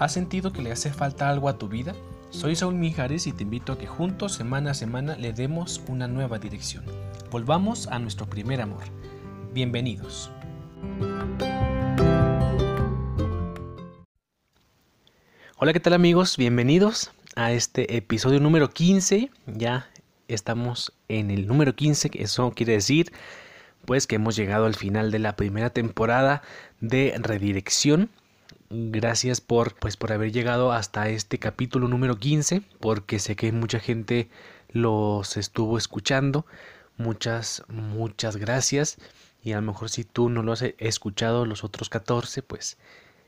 ¿Has sentido que le hace falta algo a tu vida? Soy Saúl Mijares y te invito a que juntos, semana a semana, le demos una nueva dirección. Volvamos a nuestro primer amor. Bienvenidos. Hola, ¿qué tal amigos? Bienvenidos a este episodio número 15. Ya estamos en el número 15, eso quiere decir pues que hemos llegado al final de la primera temporada de Redirección Gracias por, pues, por haber llegado hasta este capítulo número 15, porque sé que mucha gente los estuvo escuchando. Muchas, muchas gracias. Y a lo mejor si tú no lo has escuchado los otros 14, pues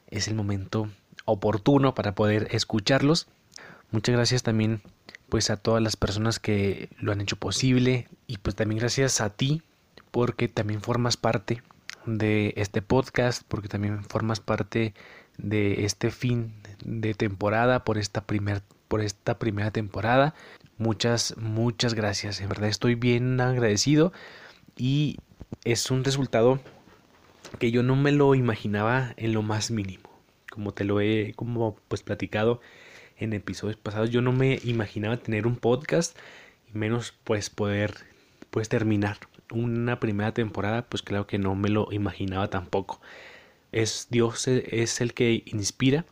es el momento oportuno para poder escucharlos. Muchas gracias también pues a todas las personas que lo han hecho posible y pues también gracias a ti porque también formas parte de este podcast, porque también formas parte de este fin de temporada por esta, primer, por esta primera temporada. Muchas, muchas gracias. En verdad estoy bien agradecido y es un resultado que yo no me lo imaginaba en lo más mínimo. Como te lo he como pues platicado en episodios pasados, yo no me imaginaba tener un podcast y menos pues poder pues terminar una primera temporada, pues claro que no me lo imaginaba tampoco es Dios e, es el que inspira,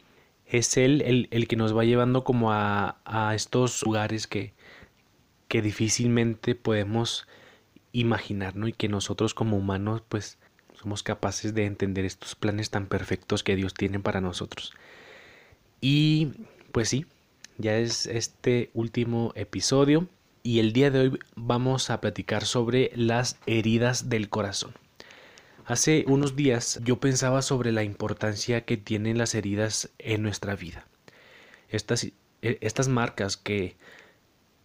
es Él el, que nos va llevando como a, a estos lugares que, que difícilmente podemos imaginar, ¿no? Y que nosotros como humanos pues somos capaces de entender estos planes tan perfectos que Dios tiene para nosotros. Y pues sí, ya es este último episodio y el día de hoy vamos a platicar sobre las heridas del corazón. Hace unos días yo pensaba sobre la importancia que tienen las heridas en nuestra vida. Estas, e, estas marcas que,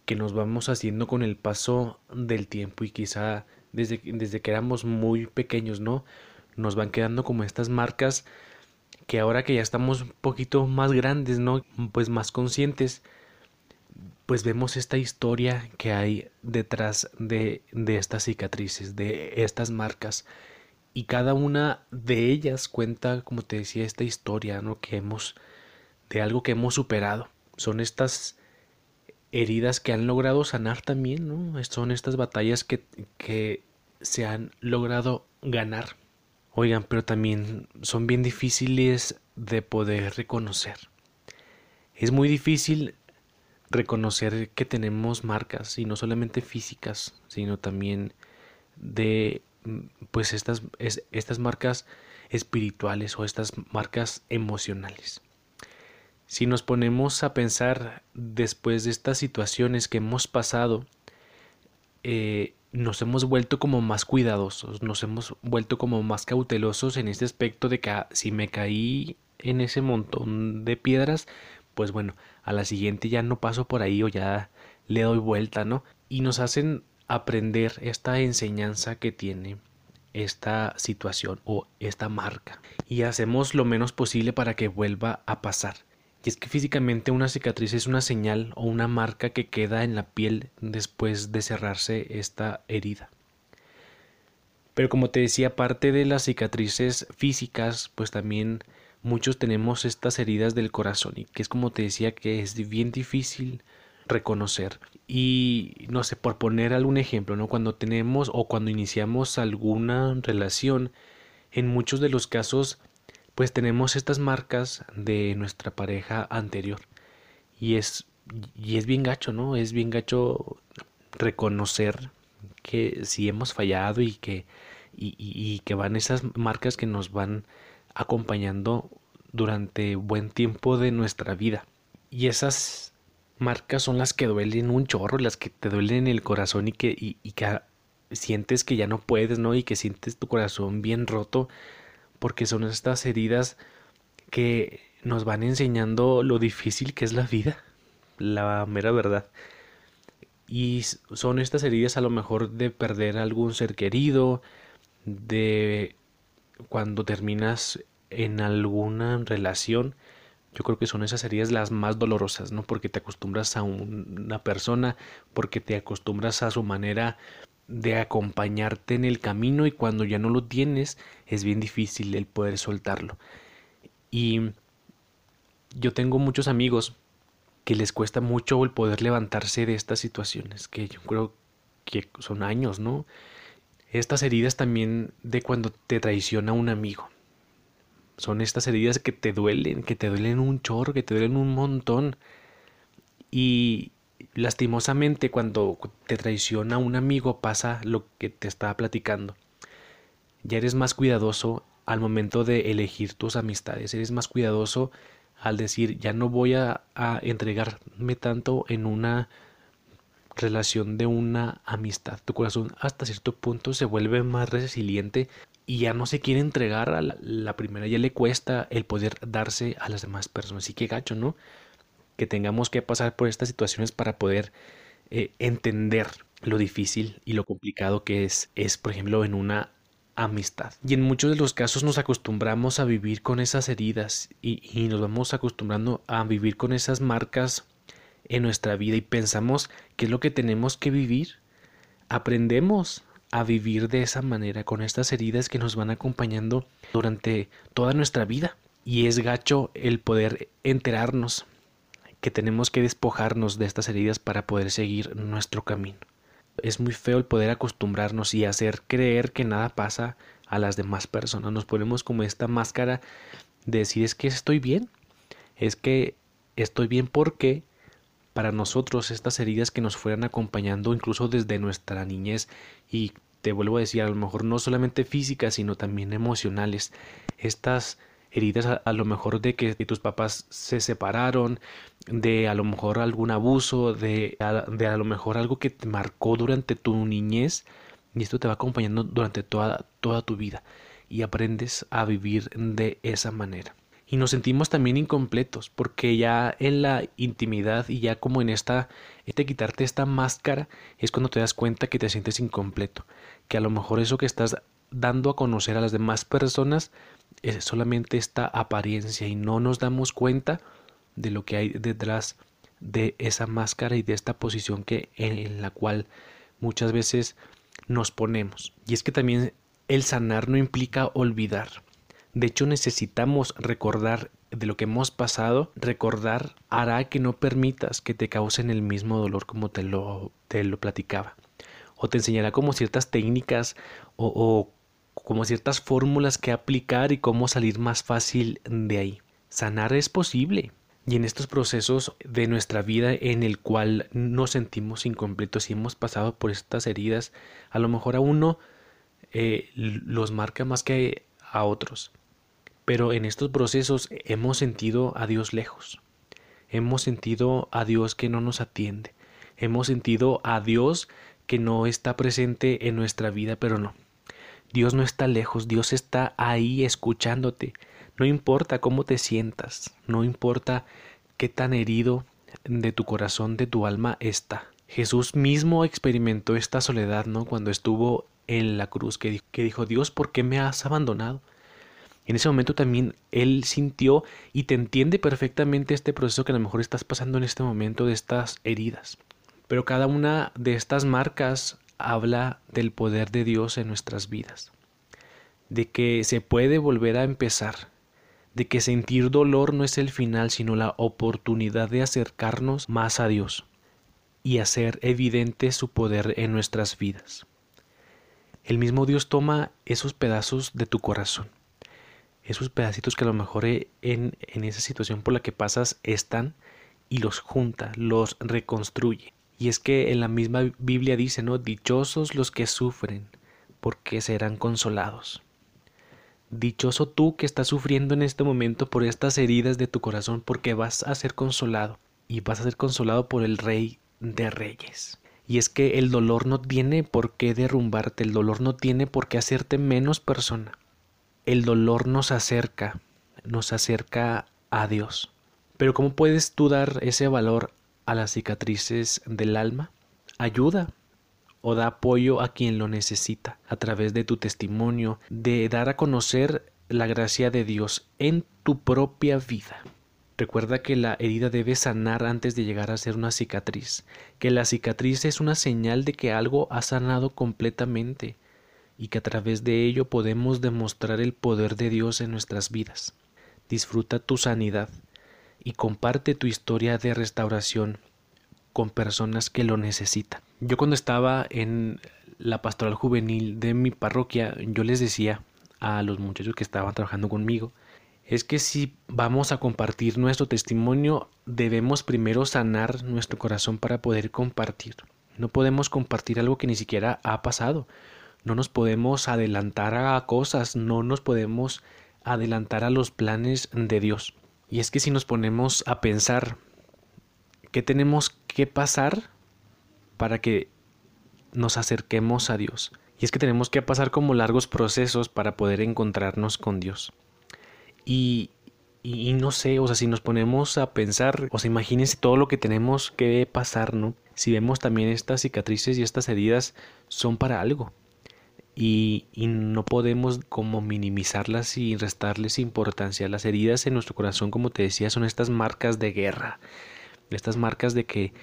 que nos vamos haciendo con el paso del tiempo y quizá desde, desde que éramos muy pequeños, ¿no? Nos van quedando como estas marcas que ahora que ya estamos un poquito más grandes, ¿no? Pues más conscientes, pues vemos esta historia que hay detrás de, de estas cicatrices, de estas marcas y cada una de ellas cuenta, como te decía, esta historia, ¿no? Que hemos, de algo que hemos superado. Son estas heridas que han logrado sanar también, ¿no? Son estas batallas que, que se han logrado ganar. Oigan, pero también son bien difíciles de poder reconocer. Es muy difícil reconocer que tenemos marcas, y no solamente físicas, sino también de pues estas, estas marcas espirituales o estas marcas emocionales. Si nos ponemos a pensar después de estas situaciones que hemos pasado, eh, nos hemos vuelto como más cuidadosos, nos hemos vuelto como más cautelosos en este aspecto de que ah, si me caí en ese montón de piedras, pues bueno, a la siguiente ya no paso por ahí o ya le doy vuelta, ¿no? Y nos hacen aprender esta enseñanza que tiene esta situación o esta marca y hacemos lo menos posible para que vuelva a pasar. Y es que físicamente una cicatriz es una señal o una marca que queda en la piel después de cerrarse esta herida. Pero como te decía, aparte de las cicatrices físicas, pues también muchos tenemos estas heridas del corazón y que es como te decía que es bien difícil reconocer. Y no sé, por poner algún ejemplo, ¿no? Cuando tenemos o cuando iniciamos alguna relación, en muchos de los casos, pues tenemos estas marcas de nuestra pareja anterior. Y es, y es bien gacho, ¿no? Es bien gacho reconocer que si hemos fallado y que, y, y que van esas marcas que nos van acompañando durante buen tiempo de nuestra vida. Y esas marcas son las que duelen un chorro, las que te duelen en el corazón y que, y, que sientes que ya no puedes, ¿no? Y que sientes tu corazón bien roto, porque son estas heridas que nos van enseñando lo difícil que es la vida, la mera verdad. Y son estas heridas a lo mejor de perder algún ser querido, de cuando terminas en alguna relación yo creo que son esas heridas las más dolorosas, ¿no? Porque te acostumbras a una persona, porque te acostumbras a su manera de acompañarte en el camino y cuando ya no lo tienes es bien difícil el poder soltarlo. Y yo tengo muchos amigos que les cuesta mucho el poder levantarse de estas situaciones, que yo creo que son años, ¿no? Estas heridas también de cuando te traiciona un amigo. Son estas heridas que te duelen, que te duelen un chorro, que te duelen un montón. Y lastimosamente cuando te traiciona un amigo pasa lo que te estaba platicando. Ya eres más cuidadoso al momento de elegir tus amistades, eres más cuidadoso al decir ya no voy a, a entregarme tanto en una relación de una amistad. Tu corazón hasta cierto punto se vuelve más resiliente y ya no se quiere entregar a la, primera, ya le cuesta el poder darse a las demás personas. Y qué gacho, ¿no? Que tengamos que pasar por estas situaciones para poder eh, entender lo difícil y lo complicado que es, es, por ejemplo, en una amistad. Y en muchos de los casos nos acostumbramos a vivir con esas heridas y, y nos vamos acostumbrando a vivir con esas marcas en nuestra vida y pensamos que es lo que tenemos que vivir, aprendemos a vivir de esa manera, con estas heridas que nos van acompañando durante toda nuestra vida. Y es gacho el poder enterarnos que tenemos que despojarnos de estas heridas para poder seguir nuestro camino. Es muy feo el poder acostumbrarnos y hacer creer que nada pasa a las demás personas. Nos ponemos como esta máscara de decir es que estoy bien, es que estoy bien porque para nosotros estas heridas que nos fueran acompañando incluso desde nuestra niñez y te vuelvo a decir a lo mejor no solamente físicas sino también emocionales. Estas heridas a, lo mejor de que tus papás se separaron de a lo mejor algún abuso de de a lo mejor algo que te marcó durante tu niñez y esto te va acompañando durante toda, toda tu vida y aprendes a vivir de esa manera. Y nos sentimos también incompletos porque ya en la intimidad y ya como en esta este quitarte esta máscara es cuando te das cuenta que te sientes incompleto que a lo mejor eso que estás dando a conocer a las demás personas es solamente esta apariencia y no nos damos cuenta de lo que hay detrás de esa máscara y de esta posición que en la cual muchas veces nos ponemos y es que también el sanar no implica olvidar de hecho, necesitamos recordar de lo que hemos pasado, recordar hará que no permitas que te causen el mismo dolor como te lo, te lo platicaba. O te enseñará como ciertas técnicas o, como ciertas fórmulas que aplicar y cómo salir más fácil de ahí. Sanar es posible. Y en estos procesos de nuestra vida en el cual nos sentimos incompletos y hemos pasado por estas heridas, a lo mejor a uno eh, los marca más que a otros. Pero en estos procesos hemos sentido a Dios lejos. Hemos sentido a Dios que no nos atiende. Hemos sentido a Dios que no está presente en nuestra vida, pero no. Dios no está lejos, Dios está ahí escuchándote. No importa cómo te sientas, no importa qué tan herido de tu corazón, de tu alma está. Jesús mismo experimentó esta soledad, ¿no? Cuando estuvo en la cruz, que, que dijo, Dios, ¿por qué me has abandonado? En ese momento también Él sintió y te entiende perfectamente este proceso que a lo mejor estás pasando en este momento de estas heridas. Pero cada una de estas marcas habla del poder de Dios en nuestras vidas, de que se puede volver a empezar, de que sentir dolor no es el final, sino la oportunidad de acercarnos más a Dios y hacer evidente su poder en nuestras vidas. El mismo Dios toma esos pedazos de tu corazón esos pedacitos que a lo mejor e, en, en esa situación por la que pasas están y los junta, los reconstruye. Y es que en la misma Biblia dice, ¿no? Dichosos los que sufren, porque serán consolados. Dichoso tú que estás sufriendo en este momento por estas heridas de tu corazón, porque vas a ser consolado. Y vas a ser consolado por el Rey de Reyes. Y es que el dolor no tiene por qué derrumbarte, el dolor no tiene por qué hacerte menos persona el dolor nos acerca, nos acerca a Dios. Pero ¿cómo puedes tú dar ese valor a las cicatrices del alma? Ayuda o da apoyo a quien lo necesita a través de tu testimonio, de dar a conocer la gracia de Dios en tu propia vida. Recuerda que la herida debe sanar antes de llegar a ser una cicatriz, que la cicatriz es una señal de que algo ha sanado completamente, y que a través de ello podemos demostrar el poder de Dios en nuestras vidas. Disfruta tu sanidad y comparte tu historia de restauración con personas que lo necesitan. Yo cuando estaba en la pastoral juvenil de mi parroquia, yo les decía a los muchachos que estaban trabajando conmigo, es que si vamos a compartir nuestro testimonio, debemos primero sanar nuestro corazón para poder compartir. No podemos compartir algo que ni siquiera ha pasado. No nos podemos adelantar a cosas, no nos podemos adelantar a los planes de Dios. Y es que si nos ponemos a pensar qué tenemos que pasar para que nos acerquemos a Dios. Y es que tenemos que pasar como largos procesos para poder encontrarnos con Dios. Y, y, no sé, o sea, si nos ponemos a pensar, o sea, imagínense todo lo que tenemos que pasar, ¿no? Si vemos también estas cicatrices y estas heridas son para algo. Y, y, no podemos como minimizarlas y restarles importancia. Las heridas en nuestro corazón, como te decía, son estas marcas de guerra, estas marcas de que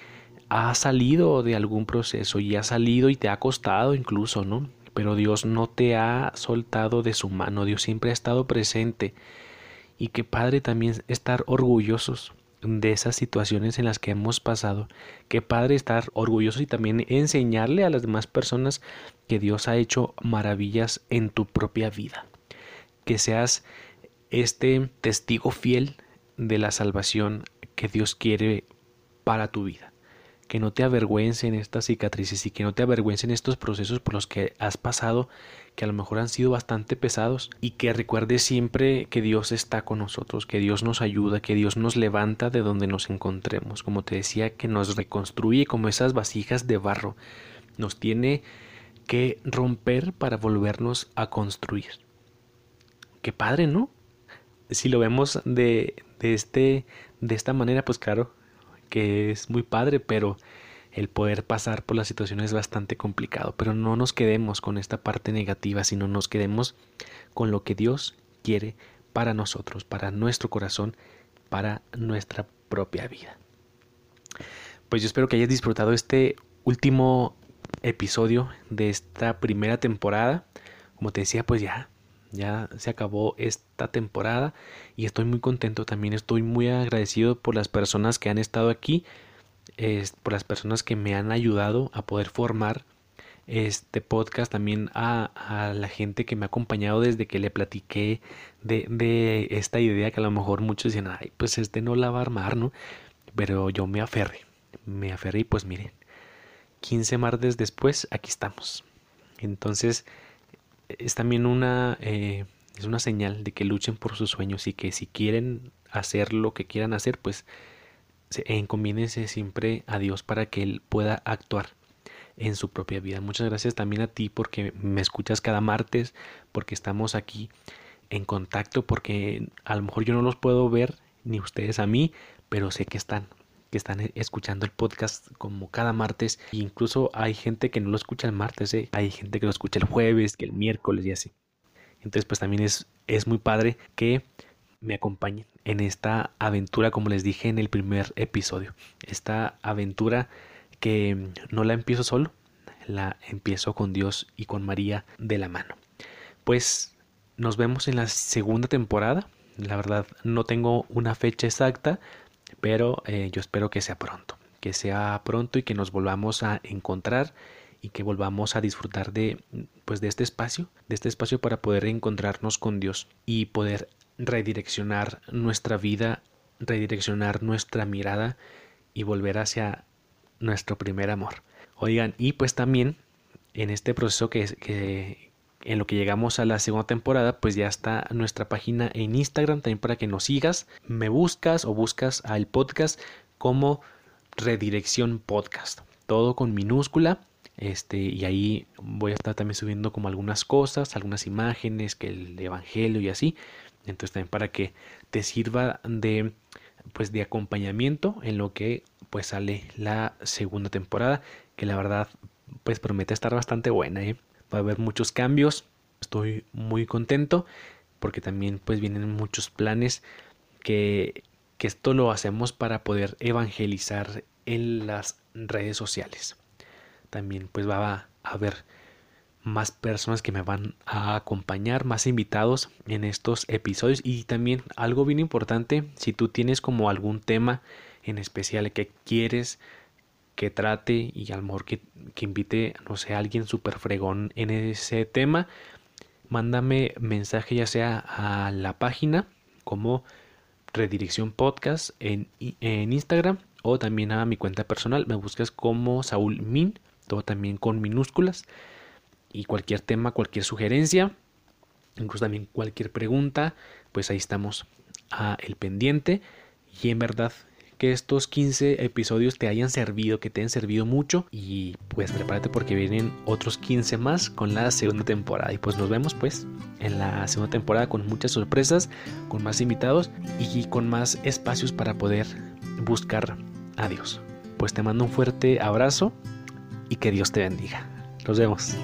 ha salido de algún proceso y ha salido y te ha costado incluso, ¿no? Pero Dios no te ha soltado de su mano, Dios siempre ha estado presente y que Padre también estar orgullosos de esas situaciones en las que hemos pasado. Que Padre estar orgullosos y también enseñarle a las demás personas que Dios ha hecho maravillas en tu propia vida. Que seas este testigo fiel de la salvación que Dios quiere para tu vida que no te avergüencen estas cicatrices y que no te avergüencen estos procesos por los que has pasado, que a lo mejor han sido bastante pesados y que recuerdes siempre que Dios está con nosotros, que Dios nos ayuda, que Dios nos levanta de donde nos encontremos, como te decía, que nos reconstruye como esas vasijas de barro, nos tiene que romper para volvernos a construir. Qué padre, ¿no? Si lo vemos de, de, este, de esta manera, pues claro, que es muy padre, pero el poder pasar por la situación es bastante complicado. Pero no nos quedemos con esta parte negativa, sino nos quedemos con lo que Dios quiere para nosotros, para nuestro corazón, para nuestra propia vida. Pues yo espero que hayas disfrutado este último episodio de esta primera temporada. Como te decía, pues ya ya se acabó esta temporada y estoy muy contento también. Estoy muy agradecido por las personas que han estado aquí, por las personas que me han ayudado a poder formar este podcast, también a, la gente que me ha acompañado desde que le platiqué de, de, esta idea que a lo mejor muchos dicen, ay, pues este no la va a armar, ¿no? Pero yo me aferré, me aferré y pues miren, 15 martes después, aquí estamos. Entonces, es también una, eh, es una señal de que luchen por sus sueños y que si quieren hacer lo que quieran hacer, pues encomiéndense siempre a Dios para que Él pueda actuar en su propia vida. Muchas gracias también a ti porque me escuchas cada martes, porque estamos aquí en contacto, porque a lo mejor yo no los puedo ver, ni ustedes a mí, pero sé que están que están e, escuchando el podcast como cada martes. E incluso hay gente que no lo escucha el martes, ¿eh? hay gente que lo escucha el jueves, que el miércoles y así. Entonces pues también es, es muy padre que me acompañen en esta aventura, como les dije en el primer episodio. Esta aventura que no la empiezo solo, la empiezo con Dios y con María de la mano. Pues nos vemos en la segunda temporada. La verdad no tengo una fecha exacta, pero eh, yo espero que sea pronto, que sea pronto y que nos volvamos a encontrar y que volvamos a disfrutar de pues de este espacio, de este espacio para poder encontrarnos con Dios y poder redireccionar nuestra vida, redireccionar nuestra mirada y volver hacia nuestro primer amor. Oigan, y pues también en este proceso que, que, en lo que llegamos a la segunda temporada, pues ya está nuestra página en Instagram también para que nos sigas. Me buscas o buscas al podcast como Redirección Podcast. Todo con minúscula. Este, y ahí voy a estar también subiendo como algunas cosas, algunas imágenes, que el evangelio y así. Entonces también para que te sirva de pues de acompañamiento en lo que pues sale la segunda temporada, que la verdad pues promete estar bastante buena, ¿eh? Va a haber muchos cambios. Estoy muy contento porque también pues vienen muchos planes que, que esto lo hacemos para poder evangelizar en las redes sociales. También pues va a haber más personas que me van a acompañar, más invitados en estos episodios y también algo bien importante, si tú tienes como algún tema en especial que quieres que trate y a lo mejor que, invite, no sé, a alguien súper fregón en ese tema, mándame mensaje ya sea a la página como Redirección Podcast en, en Instagram o también a mi cuenta personal. Me buscas como Saúl Min, todo también con minúsculas. Y cualquier tema, cualquier sugerencia, incluso también cualquier pregunta, pues ahí estamos a el pendiente. Y en verdad que estos 15 episodios te hayan servido, que te hayan servido mucho. Y pues prepárate porque vienen otros 15 más con la segunda temporada. Y pues nos vemos pues en la segunda temporada con muchas sorpresas, con más invitados y con más espacios para poder buscar a Dios. Pues te mando un fuerte abrazo y que Dios te bendiga. Nos vemos.